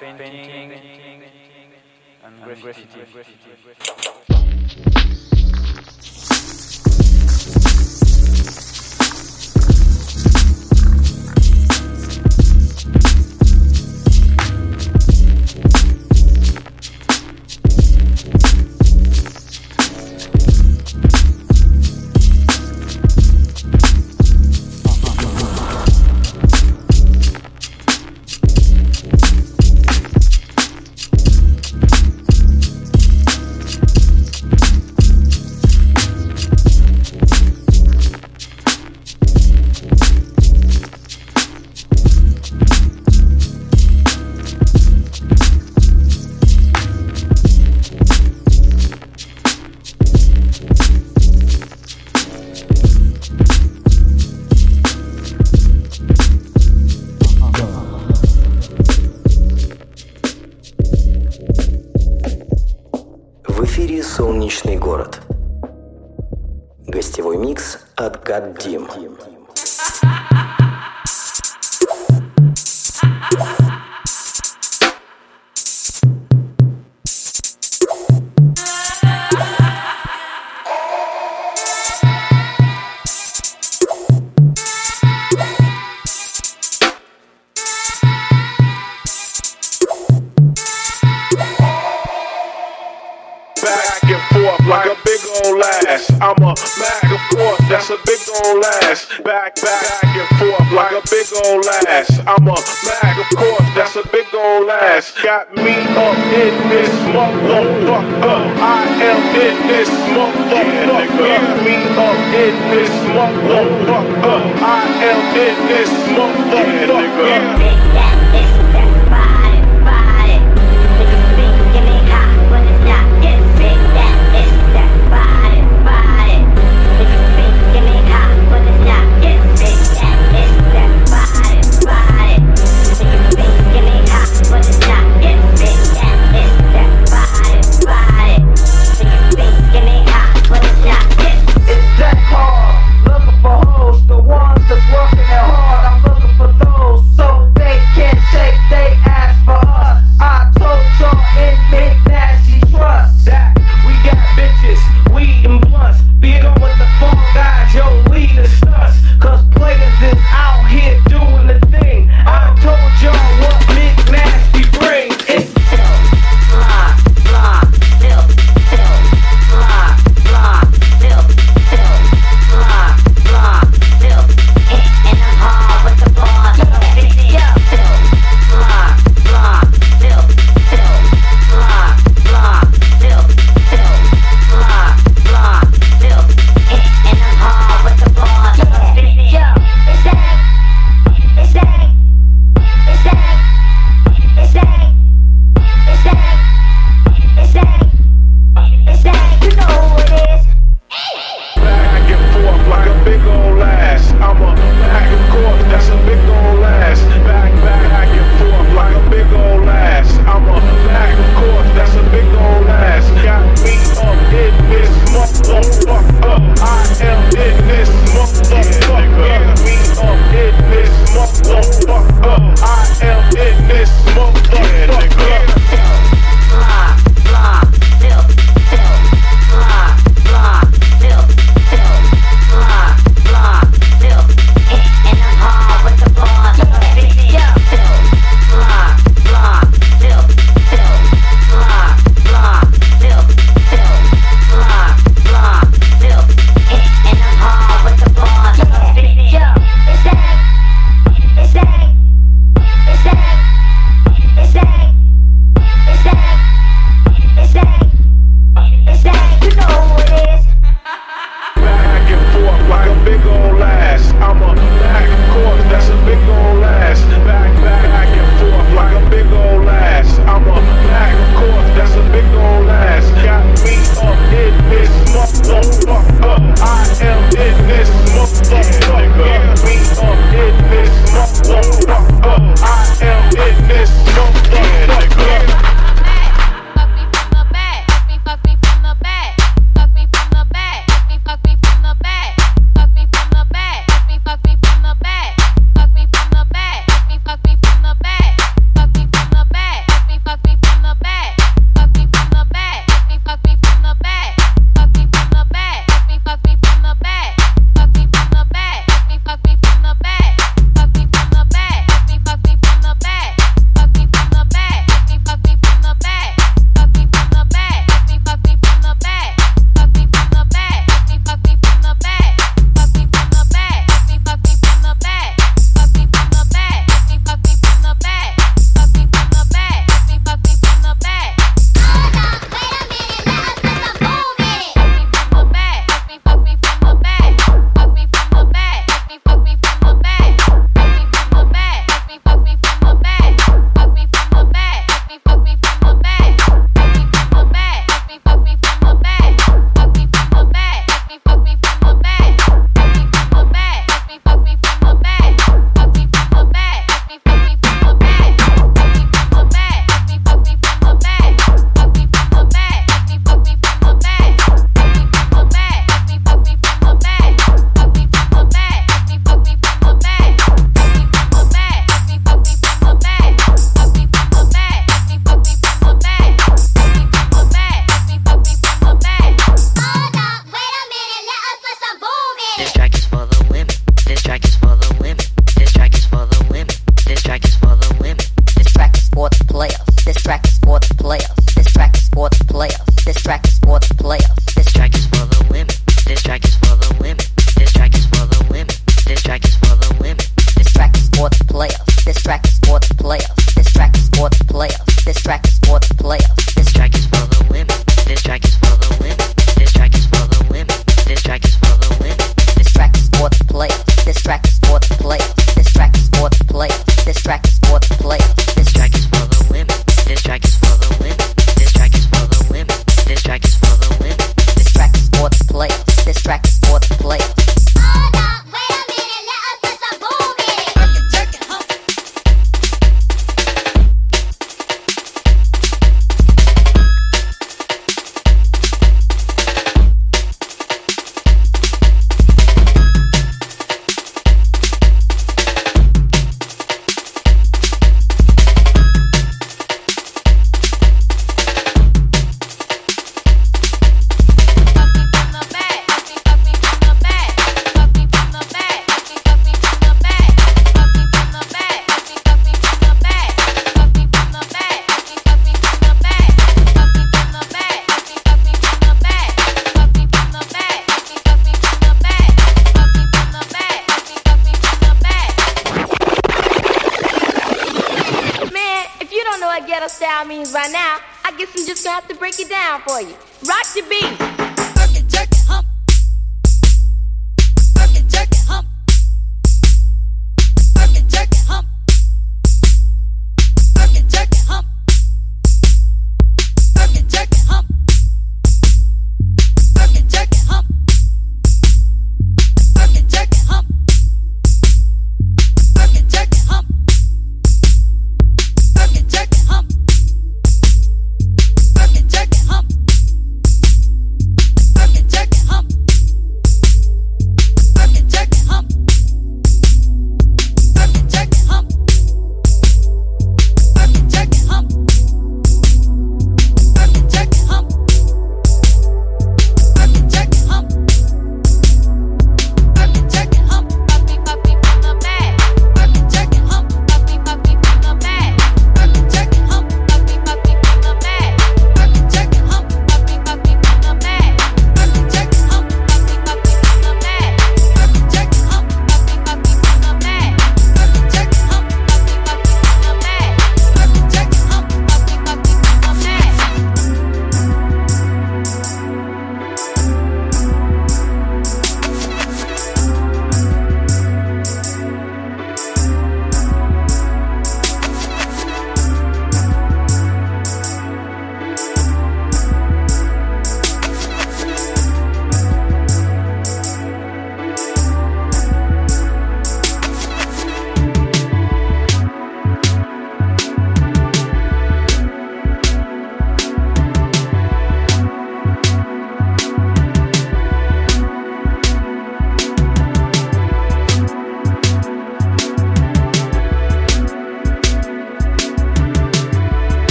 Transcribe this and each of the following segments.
painting, and graffiti. And graffiti. back and forth like a big old ass. I'm a back and forth that's a big old ass. Back, back, and forth like a big old ass. I'm a mag, of course. That's a big old ass. Got me up in this motherfucker. I am in this motherfucker. Get me up in this motherfucker. I am in this motherfucker.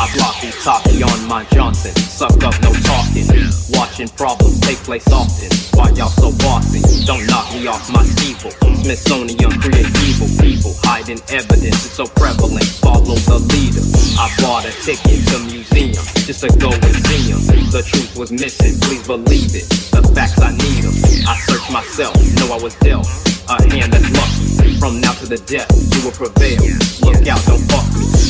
I block these talkie on my Johnson. Suck up, no talking. Watching problems take place often. Why y'all so bossy? Don't knock me off my steeple. Smithsonian create evil people hiding evidence. It's so prevalent. Follow the leader. I bought a ticket to museum just to go and see him. The truth was missing. Please believe it. The facts I need them. I searched myself. Know I was dealt a hand that's lucky. From now to the death, you will prevail. Look out, don't fuck me.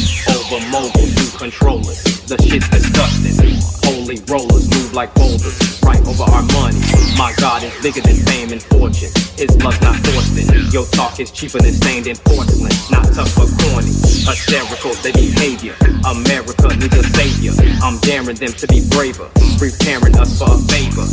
Over mobile, you controllers. The shit's disgusting. Rollers move like boulders. Right over our money. My God is bigger than fame and fortune. His love's not forced. Your talk is cheaper than stained in porcelain. Not tough but corny. Hysterical, they behavior. America needs a savior. I'm daring them to be braver. Preparing us for a favor.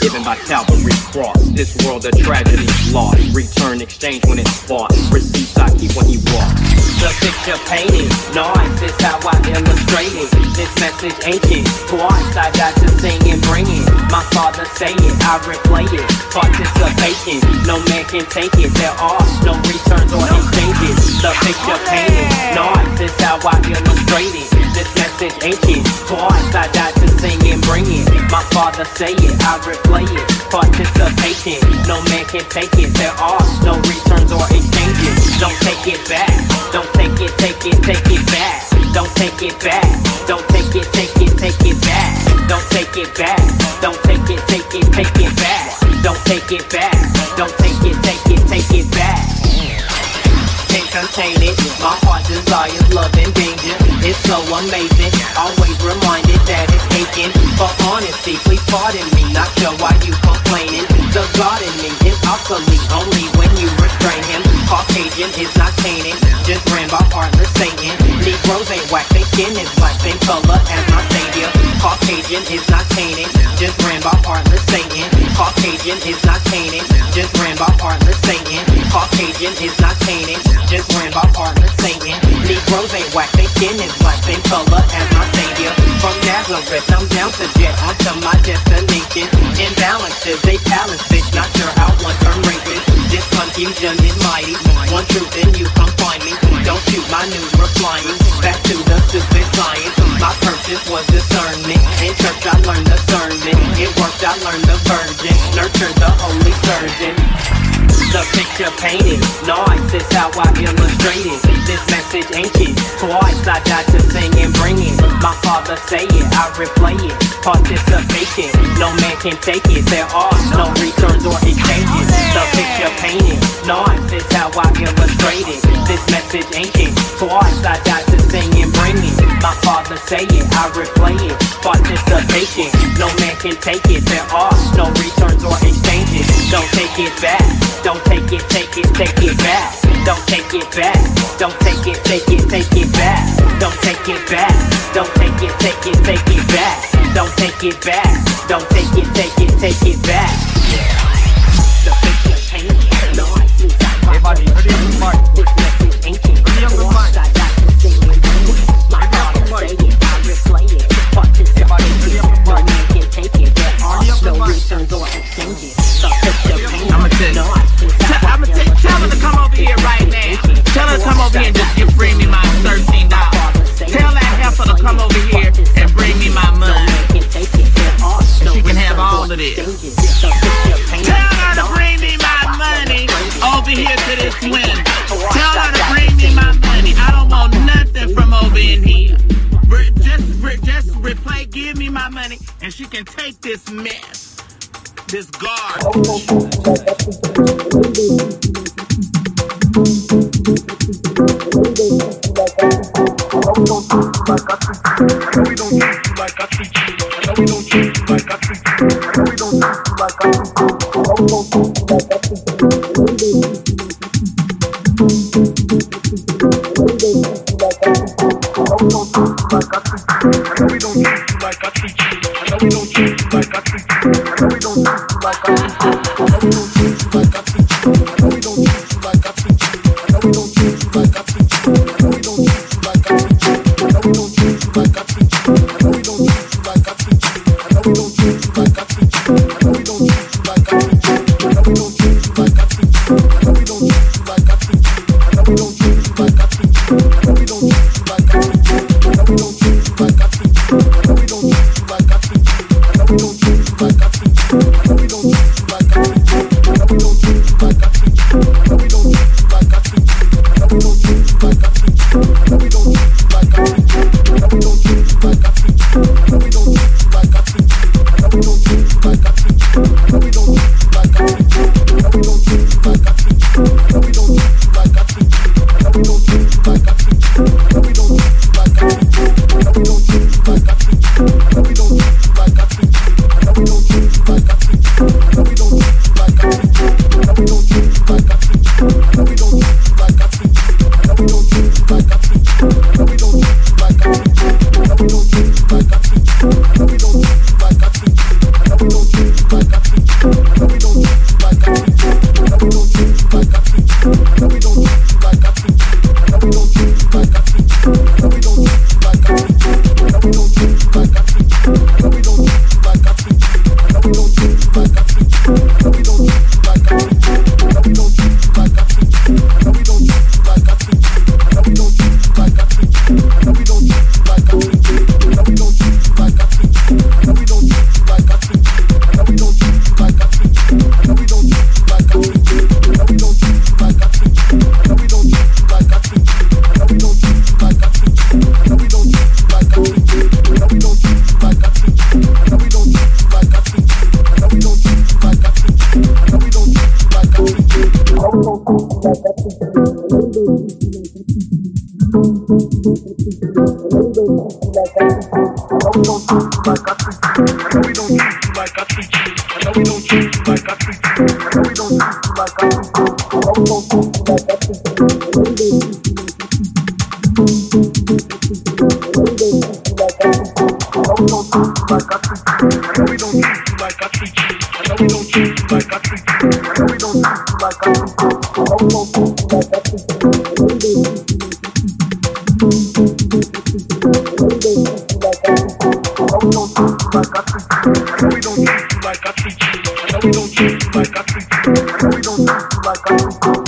Given by Calvary's cross. This world a tragedy. Lost. Return exchange when it's bought. Receipts I keep when he walks. The picture painted. Nice is how I illustrate it. This message ancient. Twice got to sing and bring it. My father say it. I replay it. Participation. No man can take it. There are no returns or exchanges. The picture painted. Nice is how I illustrate it. This message ancient. Twice I got to sing and bring it. My father say it. I replay it. Participation. No man can take it. There are no returns or exchanges. Don't take it back. Don't take it, take it, take it back. Don't take it back. Don't take it, take it, take it back. Don't take it back. Don't take it, take it, take it back. Don't take it back. Don't take it, take it, take it back. Can't contain it. My heart desires love and danger. It's so amazing. Always reminded that it's aching. For honesty, please pardon me. Not sure why you complaining. The God in me is obsolete only when. Caucasian is not tainted. Just ran by heartless Satan. Negroes ain't whack. They skin is black. Same color as my savior. Caucasian is not tainted. Just ran by heartless Satan. Caucasian is not tainted. Just ran by heartless Satan. Caucasian is not tainted. Just ran by heartless Satan. Negroes ain't whack. They skin is black. Same color as my savior. From Nazareth, I'm down to jet onto my destination. Imbalances, they balance bitch. Not sure how one turn racist. This confusion is mighty. One truth in you, come find me. Don't shoot my news, replying. Back to the stupid science. My purpose was discernment. In church, I learned the sermon. It worked, I learned the virgin. Nurtured the holy surgeon. The picture painted, nice is how I illustrate it. This message ancient, twice I got to sing and bring it. My father say it, I replay it. Participation, no man can take it. There are no returns or exchanges. The picture painted, nice is how I illustrate it. This message ancient, twice I got to sing and bring it. My father say it, I replay it. Participation, no man can take it. There are no returns or exchanges. Don't take it back. Don't take it, take it, take it back. Don't take it back. Don't take it, take it, take it back. Don't take it back. Don't take it, take it, take it back. Don't take it back. Don't take it, take it, take it back. The picture painted, no, I see that. Everybody, ready on the mic. This message ancient. Ready on the. Twice I got to sing it. My father say it, I replay it. Participation, no man can take it. There are Ready up the no mic. returns or exchanges. The picture painted, I'ma tell you. no, I I treat you like I treat you. I know we don't treat you like I treat you. I know we don't treat you like I treat you.